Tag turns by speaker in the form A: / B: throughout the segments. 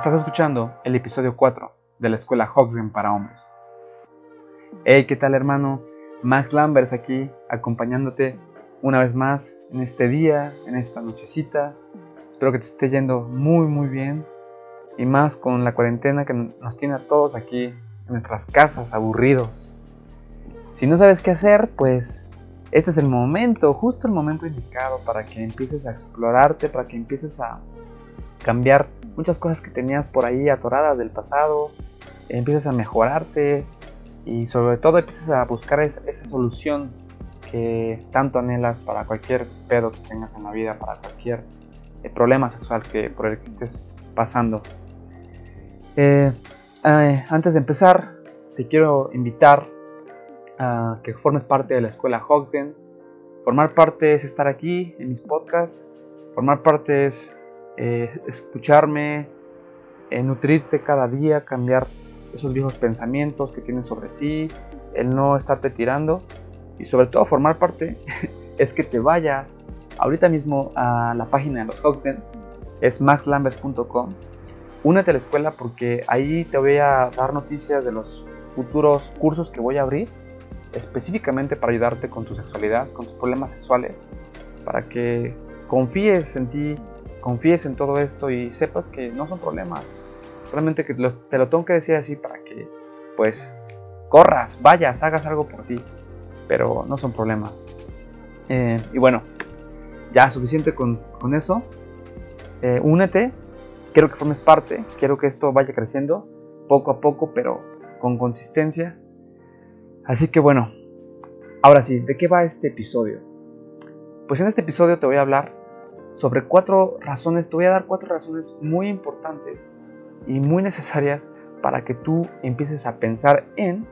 A: Estás escuchando el episodio 4 de la escuela Hoxgen para hombres. Hey, ¿qué tal hermano? Max Lambers aquí, acompañándote una vez más en este día, en esta nochecita. Espero que te esté yendo muy muy bien y más con la cuarentena que nos tiene a todos aquí en nuestras casas aburridos. Si no sabes qué hacer, pues este es el momento, justo el momento indicado para que empieces a explorarte, para que empieces a cambiar muchas cosas que tenías por ahí atoradas del pasado, empieces a mejorarte y sobre todo empieces a buscar esa, solución que tanto anhelas para cualquier pedo que tengas en la vida, para cualquier eh, problema sexual que, por el que estés pasando. Eh, eh, antes de empezar, te quiero invitar a que formes parte de la escuela Hogden. Formar parte es estar aquí en mis podcasts. Formar parte es eh, escucharme, eh, nutrirte cada día, cambiar esos viejos pensamientos que tienes sobre ti, el no estarte tirando y sobre todo formar parte es que te vayas ahorita mismo a la página de los Hoxden, es maxlambert.com. Únete a la escuela porque ahí te voy a dar noticias de los futuros cursos que voy a abrir específicamente para ayudarte con tu sexualidad, con tus problemas sexuales, para que confíes en ti, confíes en todo esto y sepas que no son problemas. Solamente que te lo tengo que decir así para que, pues, corras, vayas, hagas algo por ti. Pero no son problemas. Eh, y bueno, ya suficiente con, eso. Eh, únete, quiero que formes parte, quiero que esto vaya creciendo poco a poco, pero con consistencia. Así que bueno, ahora sí, ¿de qué va este episodio? Pues en este episodio te voy a hablar sobre cuatro razones, te voy a dar cuatro razones muy importantes y muy necesarias para que tú empieces a pensar en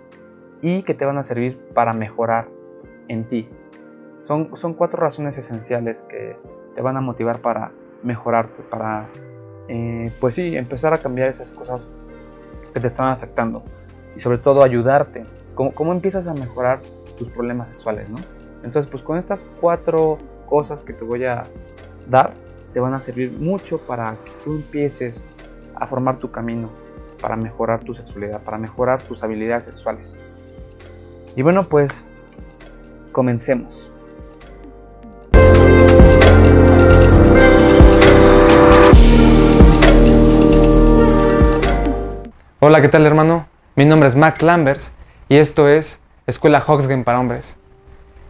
A: y que te van a servir para mejorar en ti. Son, son cuatro razones esenciales que te van a motivar para mejorarte, para, eh, pues sí, empezar a cambiar esas cosas que te están afectando y sobre todo ayudarte. ¿Cómo, cómo empiezas a mejorar tus problemas sexuales, no? Entonces, pues con estas cuatro cosas que te voy a dar te van a servir mucho para que tú empieces a formar tu camino, para mejorar tu sexualidad, para mejorar tus habilidades sexuales. Y bueno, pues comencemos. Hola, ¿qué tal hermano? Mi nombre es Max Lambers y esto es Escuela Hoxgen para Hombres,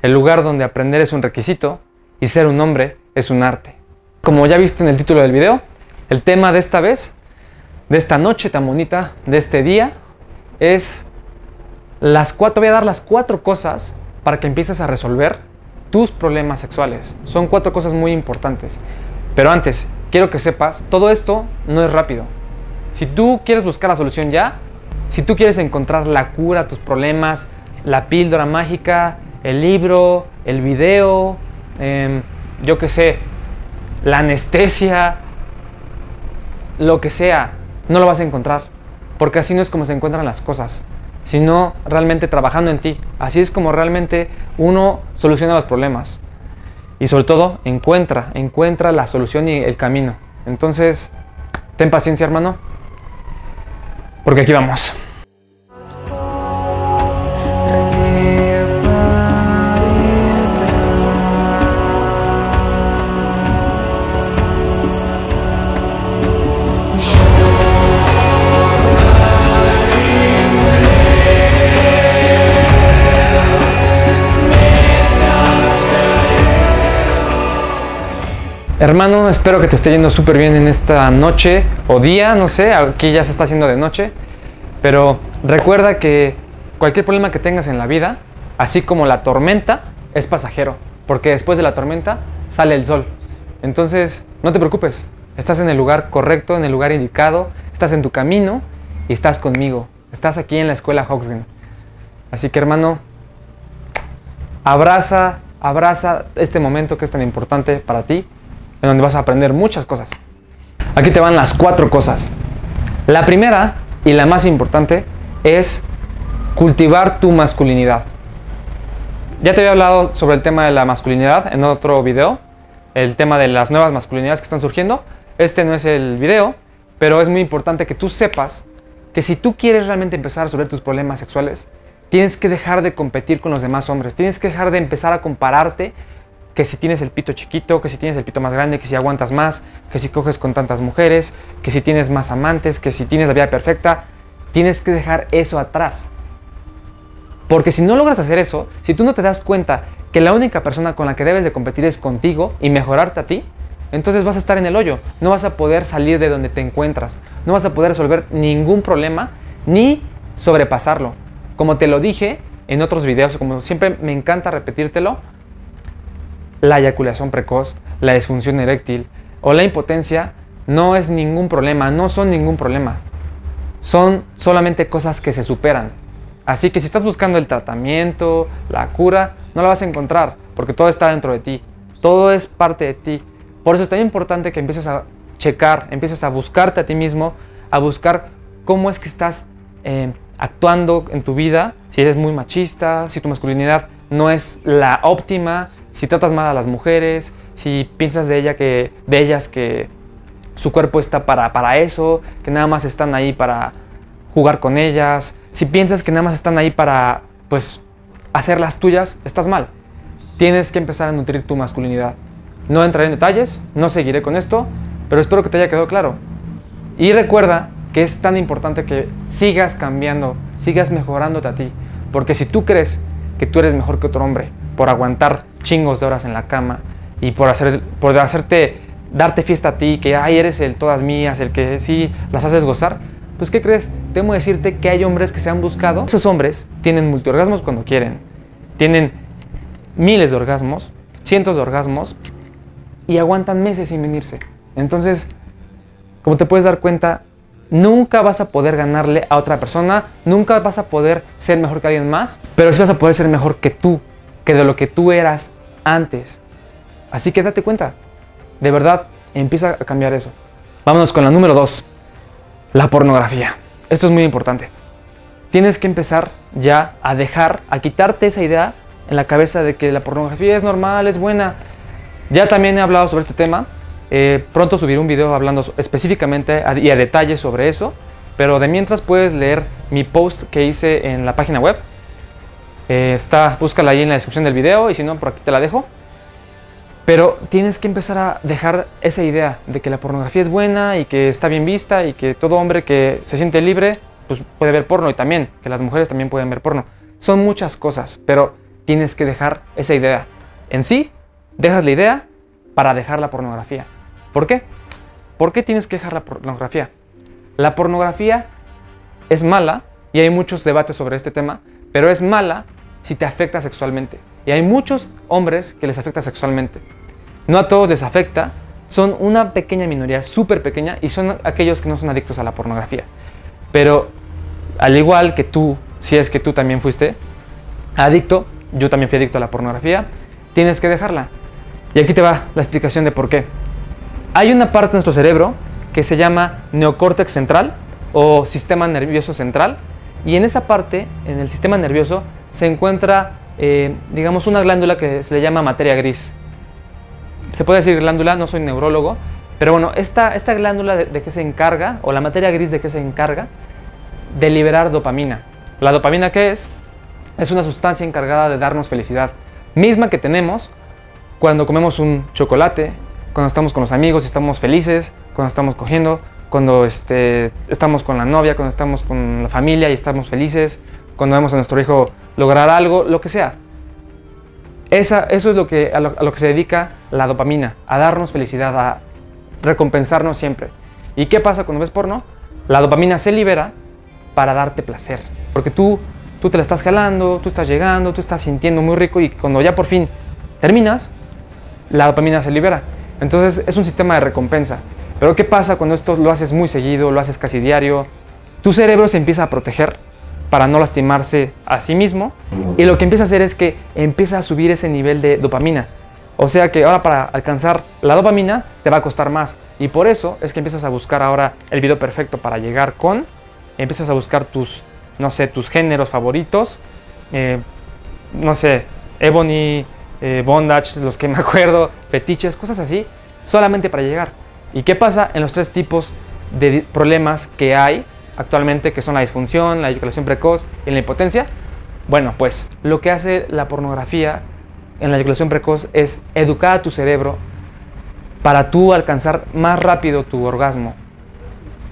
A: el lugar donde aprender es un requisito y ser un hombre es un arte. Como ya viste en el título del video, el tema de esta vez, de esta noche tan bonita, de este día, es las cuatro, voy a dar las cuatro cosas para que empieces a resolver tus problemas sexuales. Son cuatro cosas muy importantes. Pero antes, quiero que sepas, todo esto no es rápido. Si tú quieres buscar la solución ya, si tú quieres encontrar la cura a tus problemas, la píldora mágica, el libro, el video, Em, yo qué sé, la anestesia, lo que sea, no lo vas a encontrar. Porque así no es como se encuentran las cosas, sino realmente trabajando en ti. Así es como realmente uno soluciona los problemas. Y sobre todo, encuentra, encuentra la solución y el camino. Entonces, ten paciencia, hermano. Porque aquí vamos. Hermano, espero que te esté yendo súper bien en esta noche o día, no sé, aquí ya se está haciendo de noche, pero recuerda que cualquier problema que tengas en la vida, así como la tormenta, es pasajero, porque después de la tormenta sale el sol. Entonces, no te preocupes, estás en el lugar correcto, en el lugar indicado, estás en tu camino y estás conmigo, estás aquí en la escuela Hoxgen. Así que hermano, abraza, abraza este momento que es tan importante para ti en donde vas a aprender muchas cosas. Aquí te van las cuatro cosas. La primera y la más importante es cultivar tu masculinidad. Ya te había hablado sobre el tema de la masculinidad en otro video, el tema de las nuevas masculinidades que están surgiendo. Este no es el video,
B: pero es muy importante que tú sepas que si tú quieres realmente empezar a resolver tus problemas sexuales, tienes que dejar de competir con los demás hombres, tienes que dejar de empezar a compararte que si tienes el pito chiquito, que si tienes el pito más grande, que si aguantas más, que si coges con tantas mujeres, que si tienes más amantes, que si tienes la vida perfecta, tienes que dejar eso atrás. Porque si no logras hacer eso, si tú no te das cuenta que la única persona con la que debes de competir es contigo y mejorarte a ti, entonces vas a estar en el hoyo, no vas a poder salir de donde te encuentras, no vas a poder resolver ningún problema ni sobrepasarlo. Como te lo dije en otros videos, como siempre me encanta repetírtelo, la eyaculación precoz, la disfunción eréctil o la impotencia no es ningún problema, no son ningún problema. Son solamente cosas que se superan. Así que si estás buscando el tratamiento, la cura, no la vas a encontrar, porque todo está dentro de ti. Todo es parte de ti. Por eso es tan importante que empieces a checar, empieces a buscarte a ti mismo, a buscar cómo es que estás eh, actuando en tu vida, si eres muy machista, si tu masculinidad no es la óptima, si tratas mal a las mujeres, si piensas de, ella que, de ellas que su cuerpo está para, para eso, que nada más están ahí para jugar con ellas, si piensas que nada más están ahí para, pues, hacer las tuyas, estás mal. Tienes que empezar a nutrir tu masculinidad. No entraré en detalles, no seguiré con esto, pero espero que te haya quedado claro. Y recuerda que es tan importante que sigas cambiando, sigas mejorándote a ti, porque si tú crees que tú eres mejor que otro hombre por aguantar chingos de horas en la cama y por, hacer, por hacerte, darte fiesta a ti, que ay, eres el todas mías, el que sí las haces gozar, pues ¿qué crees? Temo decirte que hay hombres que se han buscado. Esos hombres tienen multiorgasmos cuando quieren. Tienen miles de orgasmos, cientos de orgasmos y aguantan meses sin venirse. Entonces, como te puedes dar cuenta, nunca vas a poder ganarle a otra persona, nunca vas a poder ser mejor que alguien más, pero sí vas a poder ser mejor que tú, que de lo que tú eras antes. Así que date cuenta, de verdad, empieza a cambiar eso. Vámonos con la número dos. La pornografía. Esto es muy importante. Tienes que empezar ya a dejar, a quitarte esa idea en la cabeza de que la pornografía es normal, es buena. Ya también he hablado sobre este tema. Eh, pronto subiré un video hablando específicamente y a detalle sobre eso. Pero de mientras puedes leer mi post que hice en la página web. Eh, está, búscala ahí en la descripción del video y si no, por aquí te la dejo. Pero tienes que empezar a dejar esa idea de que la pornografía es buena y que está bien vista y que todo hombre que se siente libre pues puede ver porno y también que las mujeres también pueden ver porno. Son muchas cosas, pero tienes que dejar esa idea. En sí, dejas la idea para dejar la pornografía. ¿Por qué? ¿Por qué tienes que dejar la pornografía? La pornografía es mala y hay muchos debates sobre este tema, pero es mala si te afecta sexualmente. Y hay muchos hombres que les afecta sexualmente. No a todos les afecta, son una pequeña minoría, súper pequeña, y son aquellos que no son adictos a la pornografía. Pero al igual que tú, si es que tú también fuiste adicto, yo también fui adicto a la pornografía, tienes que dejarla. Y aquí te va la explicación de por qué. Hay una parte de nuestro cerebro que se llama neocórtex central o sistema nervioso central, y en esa parte, en el sistema nervioso, se encuentra, eh, digamos, una glándula que se le llama materia gris. Se puede decir glándula, no soy neurólogo, pero bueno, esta, esta glándula de, de qué se encarga, o la materia gris de qué se encarga, de liberar dopamina. ¿La dopamina qué es? Es una sustancia encargada de darnos felicidad, misma que tenemos cuando comemos un chocolate, cuando estamos con los amigos y estamos felices, cuando estamos cogiendo, cuando este, estamos con la novia, cuando estamos con la familia y estamos felices, cuando vemos a nuestro hijo lograr algo, lo que sea. Esa, eso es lo que, a, lo, que se dedica la dopamina, a darnos felicidad, a recompensarnos siempre. ¿Y qué pasa cuando ves porno? La dopamina se libera para darte placer. Porque tú, tú te la estás jalando, tú estás llegando, tú estás sintiendo muy rico y cuando ya por fin terminas, la dopamina se libera. Entonces es un sistema de recompensa. Pero ¿qué pasa cuando esto lo haces muy seguido, lo haces casi diario? Tu cerebro se empieza a proteger para no lastimarse a sí mismo y lo que empieza a hacer es que empieza a subir ese nivel de dopamina. O sea que ahora para alcanzar la dopamina te va a costar más y por eso es que empiezas a buscar ahora el video perfecto para llegar con, empiezas a buscar tus, no sé, tus géneros favoritos, eh, no sé, Ebony, eh, Bondage, los que me acuerdo, fetiches, cosas así, solamente para llegar. ¿Y qué pasa en los tres tipos de problemas que hay actualmente, que son la disfunción, la eyaculación precoz y la impotencia. Bueno, pues lo que hace la pornografía en la eyaculación precoz es educar a tu cerebro para tú alcanzar más rápido tu orgasmo.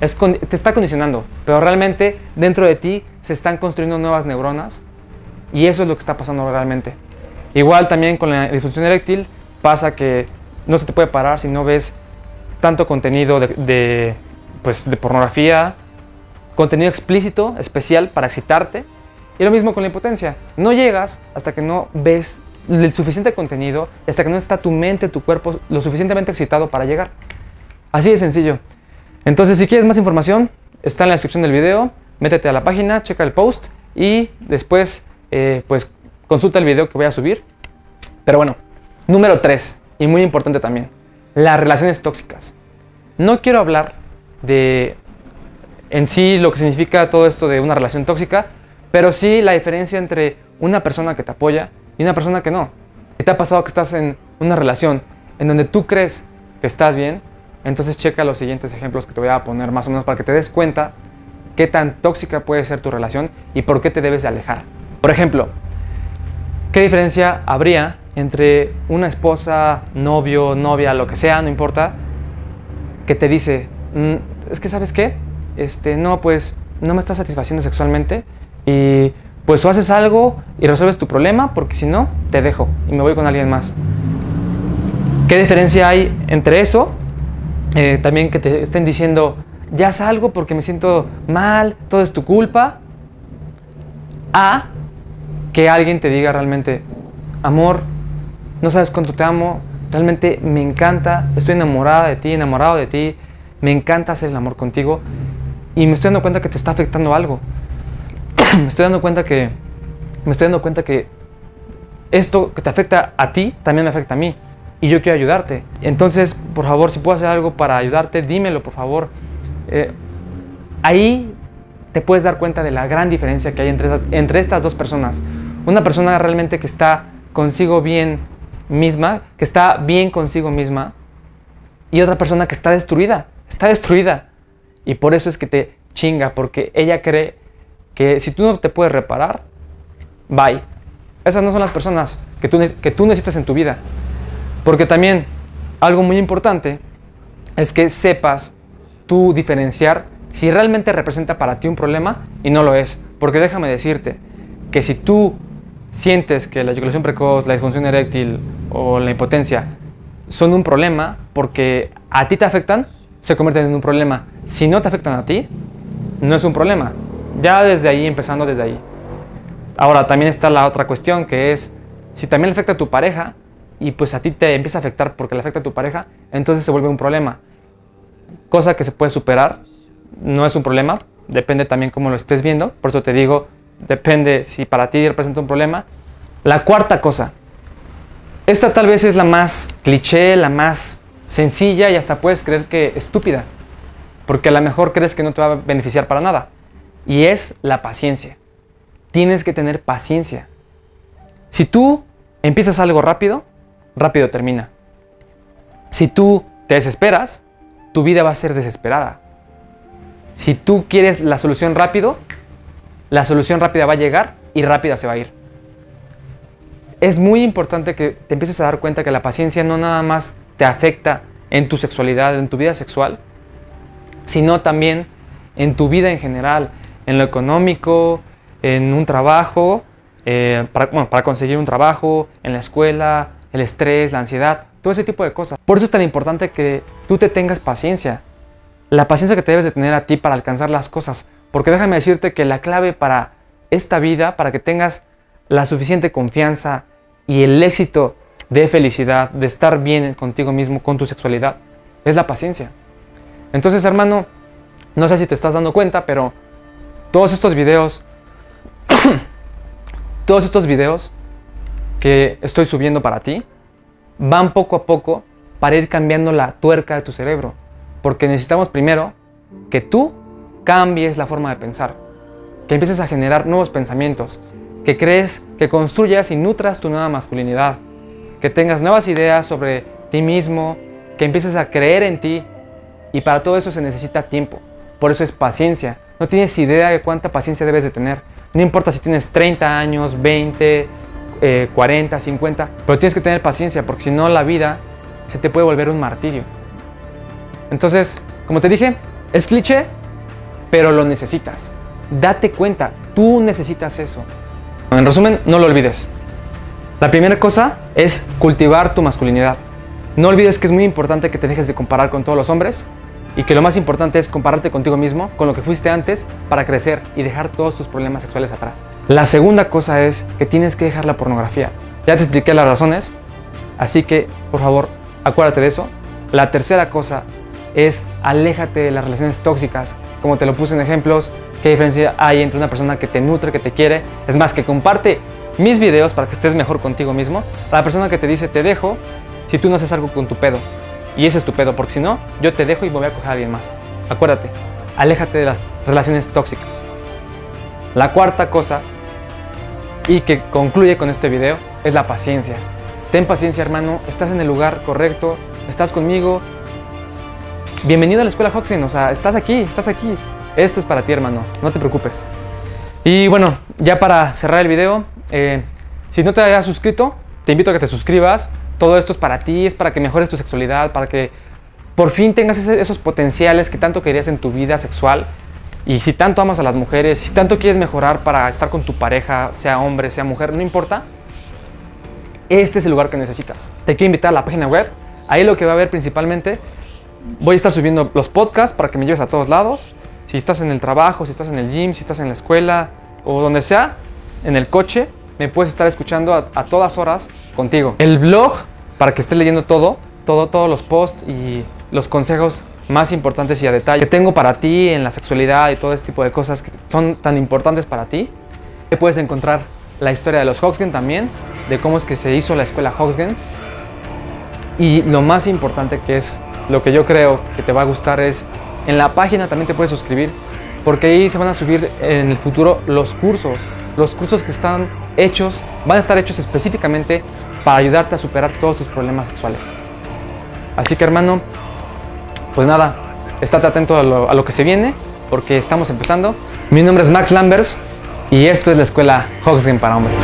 B: Es te está condicionando, pero realmente dentro de ti se están construyendo nuevas neuronas y eso es lo que está pasando realmente. Igual también con la disfunción eréctil pasa que no se te puede parar si no ves tanto contenido de, pues, de pornografía, contenido explícito, especial para excitarte. Y lo mismo con la impotencia. No llegas hasta que no ves el suficiente contenido, hasta que no está tu mente, tu cuerpo lo suficientemente excitado para llegar. Así de sencillo. Entonces, si quieres más información, está en la descripción del video. Métete a la página, checa el post y después, eh, pues, consulta el video que voy a subir. Pero bueno, número 3, y muy importante también, las relaciones tóxicas. No quiero hablar de en sí lo que significa todo esto de una relación tóxica, pero sí la diferencia entre una persona que te apoya y una persona que no. Si te ha pasado que estás en una relación en donde tú crees que estás bien, entonces checa los siguientes ejemplos que te voy a poner más o menos para que te des cuenta qué tan tóxica puede ser tu relación y por qué te debes de alejar. Por ejemplo, ¿qué diferencia habría entre una esposa, novio, novia, lo que sea, no importa, que te dice, mm, es que sabes qué, este, no, pues no me estás satisfaciendo sexualmente y pues o haces algo y resuelves tu problema porque si no, te dejo y me voy con alguien más. ¿Qué diferencia hay entre eso? Eh, también que te estén diciendo, ya salgo porque me siento mal, todo es tu culpa. A que alguien te diga realmente, amor, no sabes cuánto te amo, realmente me encanta, estoy enamorada de ti, enamorado de ti, me encanta hacer el amor contigo y me estoy dando cuenta que te está afectando algo. me estoy dando cuenta que me estoy dando cuenta que esto que te afecta a ti también me afecta a mí y yo quiero ayudarte. Entonces, por favor, si puedo hacer algo para ayudarte, dímelo, por favor. Eh, ahí te puedes dar cuenta de la gran diferencia que hay entre, entre estas dos personas. Una persona realmente que está consigo bien misma, que está bien consigo misma, y otra persona que está destruida, está destruida. Y por eso es que te chinga, porque ella cree que si tú no te puedes reparar, bye. Esas no son las personas que tú, que tú necesitas en tu vida. Porque también algo muy importante es que sepas tú diferenciar si realmente representa para ti un problema y no lo es. Porque déjame decirte que si tú sientes que la eyaculación precoz, la disfunción eréctil o la impotencia son un problema porque a ti te afectan, se convierten en un problema. Si no te afectan a ti, no es un problema. Ya desde ahí, empezando desde ahí. Ahora, también está la otra cuestión que es, si también le afecta a tu pareja y pues a ti te empieza a afectar porque le afecta a tu pareja, entonces se vuelve un problema. Cosa que se puede superar, no es un problema, depende también cómo lo estés viendo. Por eso te digo, Depende si para ti representa un problema. La cuarta cosa. Esta tal vez es la más cliché, la más sencilla y hasta puedes creer que estúpida. Porque a lo mejor crees que no te va a beneficiar para nada. Y es la paciencia. Tienes que tener paciencia. Si tú empiezas algo rápido, rápido termina. Si tú te desesperas, tu vida va a ser desesperada. Si tú quieres la solución rápido, la solución rápida va a llegar y rápida se va a ir. Es muy importante que te empieces a dar cuenta que la paciencia no nada más te afecta en tu sexualidad, en tu vida sexual, sino también en tu vida en general, en lo económico, en un trabajo, eh, para, para conseguir un trabajo, en la escuela, el estrés, la ansiedad, todo ese tipo de cosas. Por eso es tan importante que tú te tengas paciencia. La paciencia que te debes de tener a ti para alcanzar las cosas. Porque déjame decirte que la clave para esta vida, para que tengas la suficiente confianza y el éxito de felicidad, de estar bien contigo mismo, con tu sexualidad, es la paciencia. Entonces, hermano, no sé si te estás dando cuenta, pero todos estos videos, todos estos videos que estoy subiendo para ti, van poco a poco para ir cambiando la tuerca de tu cerebro. Porque necesitamos primero que tú cambies la forma de pensar, que empieces a generar nuevos pensamientos, que crees, que construyas y nutras tu nueva masculinidad, que tengas nuevas ideas sobre ti mismo, que empieces a creer en ti Y para todo eso se necesita tiempo. Por eso es paciencia. No tienes idea de cuánta paciencia debes de tener. No importa si tienes 30 años, 20, 40, 50, pero tienes que tener paciencia porque si no la vida se te puede volver un martirio. Entonces, como te dije, es cliché, pero lo necesitas. Date cuenta, tú necesitas eso. En resumen, no lo olvides. La primera cosa es cultivar tu masculinidad. No olvides que es muy importante que te dejes de comparar con todos los hombres y que lo más importante es compararte contigo mismo, con lo que fuiste antes, para crecer y dejar todos tus problemas sexuales atrás. La segunda cosa es que tienes que dejar la pornografía. Ya te expliqué las razones, así que por favor, acuérdate de eso. La tercera cosa es aléjate de las relaciones tóxicas, como te lo puse en ejemplos, qué diferencia hay entre una persona que te nutre, que te quiere, es más, que comparte mis videos para que estés mejor contigo mismo, a la persona que te dice te dejo si tú no haces algo con tu pedo. Y ese es tu pedo, porque si no, yo te dejo y me voy a coger a alguien más. Acuérdate, aléjate de las relaciones tóxicas. La cuarta cosa, y que concluye con este video, es la paciencia. Ten paciencia, hermano, estás en el lugar correcto, estás conmigo. Bienvenido a la escuela Hoxin, o sea, estás aquí, estás aquí. Esto es para ti, hermano, no te preocupes. Y bueno, ya para cerrar el video, eh, si no te hayas suscrito, te invito a que te suscribas. Todo esto es para ti, es para que mejores tu sexualidad, para que por fin tengas esos potenciales que tanto querías en tu vida sexual. Y si tanto amas a las mujeres, si tanto quieres mejorar para estar con tu pareja, sea hombre, sea mujer, no importa, este es el lugar que necesitas. Te quiero invitar a la página web. Ahí lo que va a ver principalmente, voy a estar subiendo los podcasts para que me lleves a todos lados. Si estás en el trabajo, si estás en el gym, si estás en la escuela o donde sea, en el coche, me puedes estar escuchando a, todas horas contigo. El blog, para que estés leyendo todo, todo, todos los posts y los consejos más importantes y a detalle que tengo para ti en la sexualidad y todo este tipo de cosas que son tan importantes para ti. Puedes encontrar la historia de los Hoxgen también, de cómo es que se hizo la escuela Hoxgen. Y lo más importante que es lo que yo creo que te va a gustar es en la página también te puedes suscribir porque ahí se van a subir en el futuro los cursos los cursos que están hechos van a estar hechos específicamente para ayudarte a superar todos tus problemas sexuales. Así que hermano, pues nada, estate atento a lo, a lo que se viene porque estamos empezando. Mi nombre es Max Lambers y esto es la escuela Hoxgen para hombres.